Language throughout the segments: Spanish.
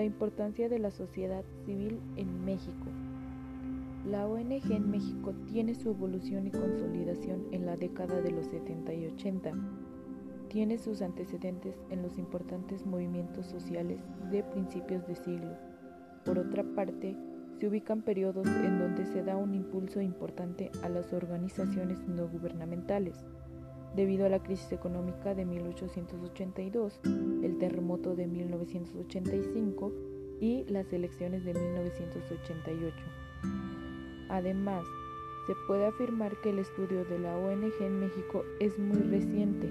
La importancia de la sociedad civil en México. La ONG en México tiene su evolución y consolidación en la década de los 70 y 80. Tiene sus antecedentes en los importantes movimientos sociales de principios de siglo. Por otra parte, se ubican periodos en donde se da un impulso importante a las organizaciones no gubernamentales, debido a la crisis económica de 1882, el terremoto de 1985 y las elecciones de 1988. Además, se puede afirmar que el estudio de la ONG en México es muy reciente,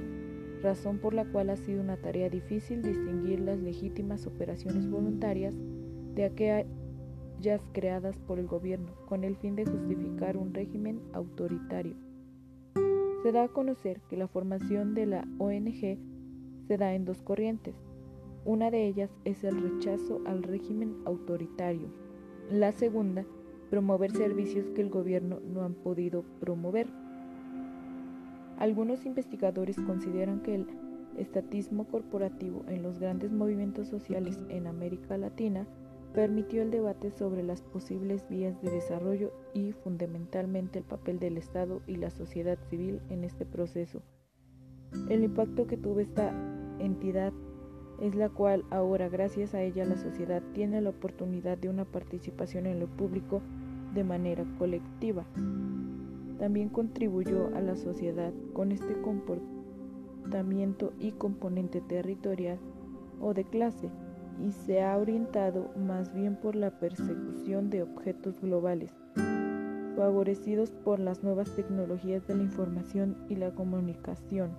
razón por la cual ha sido una tarea difícil distinguir las legítimas operaciones voluntarias de aquellas creadas por el gobierno con el fin de justificar un régimen autoritario. Se da a conocer que la formación de la ONG se da en dos corrientes. Una de ellas es el rechazo al régimen autoritario. La segunda, promover servicios que el gobierno no han podido promover. Algunos investigadores consideran que el estatismo corporativo en los grandes movimientos sociales en América Latina permitió el debate sobre las posibles vías de desarrollo y fundamentalmente el papel del Estado y la sociedad civil en este proceso. El impacto que tuvo esta entidad es la cual ahora gracias a ella la sociedad tiene la oportunidad de una participación en lo público de manera colectiva. También contribuyó a la sociedad con este comportamiento y componente territorial o de clase y se ha orientado más bien por la persecución de objetos globales, favorecidos por las nuevas tecnologías de la información y la comunicación,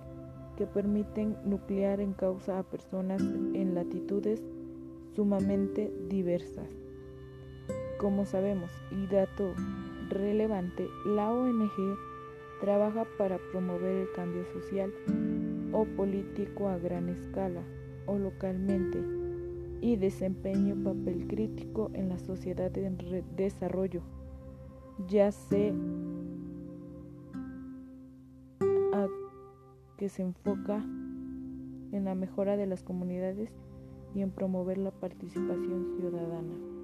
que permiten nuclear en causa a personas en latitudes sumamente diversas. Como sabemos, y dato relevante, la ONG trabaja para promover el cambio social o político a gran escala o localmente y desempeña un papel crítico en la sociedad en desarrollo, ya sea que se enfoca en la mejora de las comunidades y en promover la participación ciudadana.